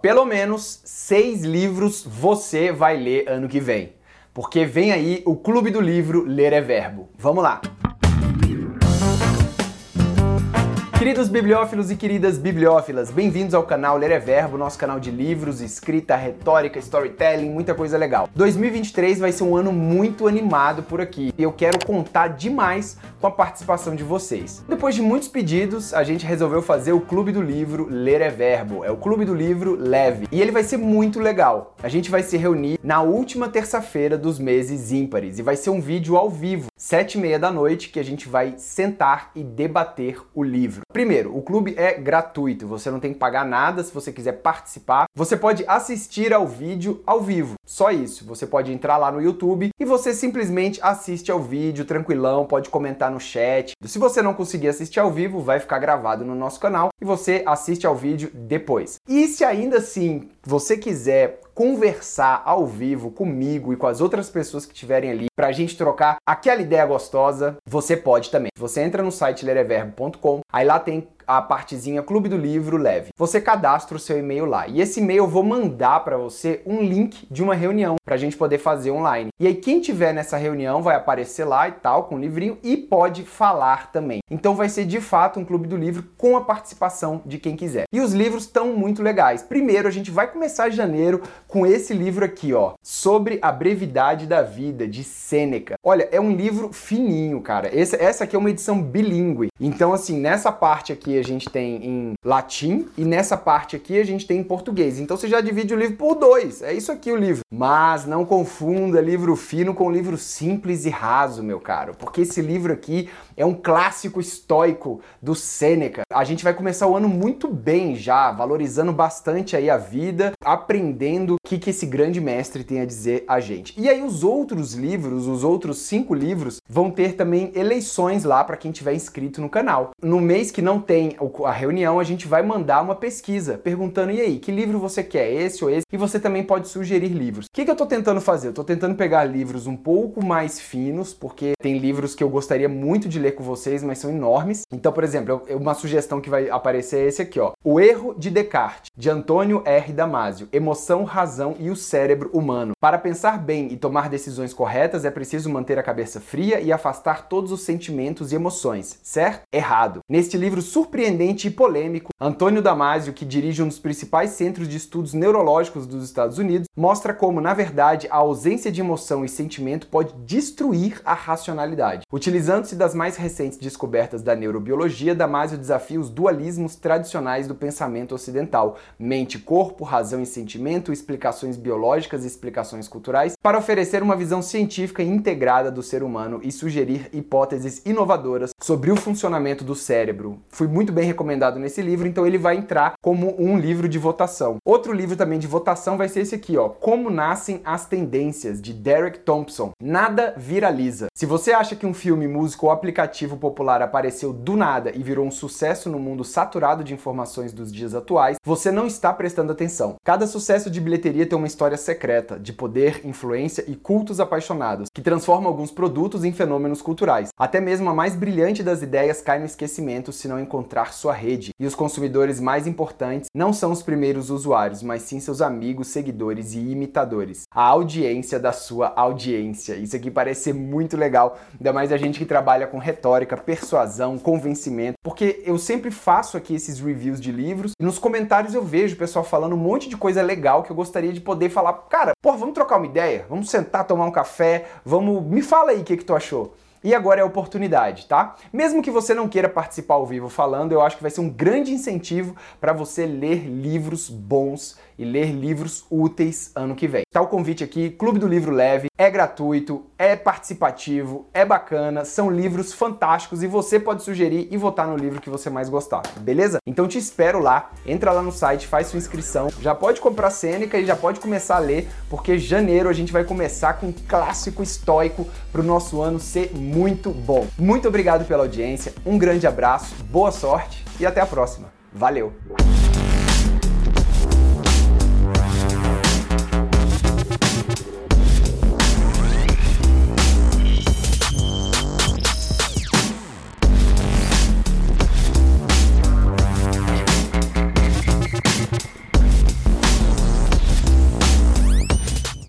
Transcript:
Pelo menos seis livros você vai ler ano que vem. Porque vem aí o Clube do Livro Ler é Verbo. Vamos lá! Queridos bibliófilos e queridas bibliófilas, bem-vindos ao canal Ler é Verbo, nosso canal de livros, escrita, retórica, storytelling, muita coisa legal. 2023 vai ser um ano muito animado por aqui e eu quero contar demais com a participação de vocês. Depois de muitos pedidos, a gente resolveu fazer o Clube do Livro Ler é Verbo. É o Clube do Livro Leve e ele vai ser muito legal. A gente vai se reunir na última terça-feira dos meses ímpares e vai ser um vídeo ao vivo, sete e meia da noite, que a gente vai sentar e debater o livro. Primeiro, o clube é gratuito, você não tem que pagar nada se você quiser participar. Você pode assistir ao vídeo ao vivo, só isso. Você pode entrar lá no YouTube e você simplesmente assiste ao vídeo tranquilão, pode comentar no chat. Se você não conseguir assistir ao vivo, vai ficar gravado no nosso canal e você assiste ao vídeo depois. E se ainda assim você quiser conversar ao vivo comigo e com as outras pessoas que estiverem ali para a gente trocar aquela ideia gostosa, você pode também. Você entra no site lereverbo.com, aí lá tem a partezinha Clube do Livro Leve. Você cadastra o seu e-mail lá. E esse e-mail eu vou mandar para você um link de uma reunião para a gente poder fazer online. E aí quem tiver nessa reunião vai aparecer lá e tal com o livrinho e pode falar também. Então vai ser de fato um Clube do Livro com a participação de quem quiser. E os livros estão muito legais. Primeiro a gente vai começar janeiro com esse livro aqui, ó, sobre a brevidade da vida de Sêneca. Olha, é um livro fininho, cara. Essa, essa aqui é uma edição bilíngue. Então assim, nessa parte aqui a gente tem em latim e nessa parte aqui a gente tem em português. Então você já divide o livro por dois. É isso aqui o livro. Mas não confunda livro fino com livro simples e raso, meu caro, porque esse livro aqui é um clássico estoico do Sêneca. A gente vai começar o ano muito bem já, valorizando bastante aí a vida, aprendendo o que, que esse grande mestre tem a dizer a gente. E aí os outros livros, os outros cinco livros, vão ter também eleições lá para quem tiver inscrito no canal. No mês que não tem a reunião, a gente vai mandar uma pesquisa perguntando: e aí, que livro você quer? Esse ou esse? E você também pode sugerir livros. O que, que eu tô tentando fazer? Eu tô tentando pegar livros um pouco mais finos, porque tem livros que eu gostaria muito de ler com vocês, mas são enormes. Então, por exemplo, uma sugestão que vai aparecer é esse aqui, ó. O Erro de Descartes, de Antônio R. Damasio. Emoção, razão e o cérebro humano. Para pensar bem e tomar decisões corretas, é preciso manter a cabeça fria e afastar todos os sentimentos e emoções. Certo? Errado. Neste livro surpreendente e polêmico, Antônio Damasio, que dirige um dos principais centros de estudos neurológicos dos Estados Unidos, mostra como, na verdade, a ausência de emoção e sentimento pode destruir a racionalidade. Utilizando-se das mais recentes descobertas da neurobiologia, Damasio desafia os dualismos tradicionais do pensamento ocidental, mente, corpo, razão e sentimento, explicações biológicas e explicações culturais, para oferecer uma visão científica integrada do ser humano e sugerir hipóteses inovadoras sobre o funcionamento do cérebro. Fui muito bem recomendado nesse livro, então ele vai entrar como um livro de votação. Outro livro também de votação vai ser esse aqui, ó, Como nascem as tendências de Derek Thompson. Nada viraliza. Se você acha que um filme, música ou aplicativo popular apareceu do nada e virou um sucesso no mundo saturado de informações dos dias atuais, você não está prestando atenção. Cada sucesso de bilheteria tem uma história secreta, de poder, influência e cultos apaixonados, que transforma alguns produtos em fenômenos culturais. Até mesmo a mais brilhante das ideias cai no esquecimento se não encontrar sua rede. E os consumidores mais importantes não são os primeiros usuários, mas sim seus amigos, seguidores e imitadores. A audiência da sua audiência. Isso aqui parece ser muito legal, ainda mais a gente que trabalha com retórica, persuasão, convencimento, porque eu sempre faço aqui esses reviews de livros e nos comentários eu vejo o pessoal falando um monte de coisa legal que eu gostaria de poder falar, cara, pô, vamos trocar uma ideia, vamos sentar, tomar um café, vamos, me fala aí o que que tu achou. E agora é a oportunidade, tá? Mesmo que você não queira participar ao vivo falando, eu acho que vai ser um grande incentivo para você ler livros bons e ler livros úteis ano que vem. Tá o convite aqui, Clube do Livro Leve, é gratuito, é participativo, é bacana, são livros fantásticos e você pode sugerir e votar no livro que você mais gostar, beleza? Então te espero lá, entra lá no site, faz sua inscrição, já pode comprar Sêneca e já pode começar a ler, porque janeiro a gente vai começar com um clássico estoico para o nosso ano ser muito bom. Muito obrigado pela audiência, um grande abraço, boa sorte e até a próxima. Valeu!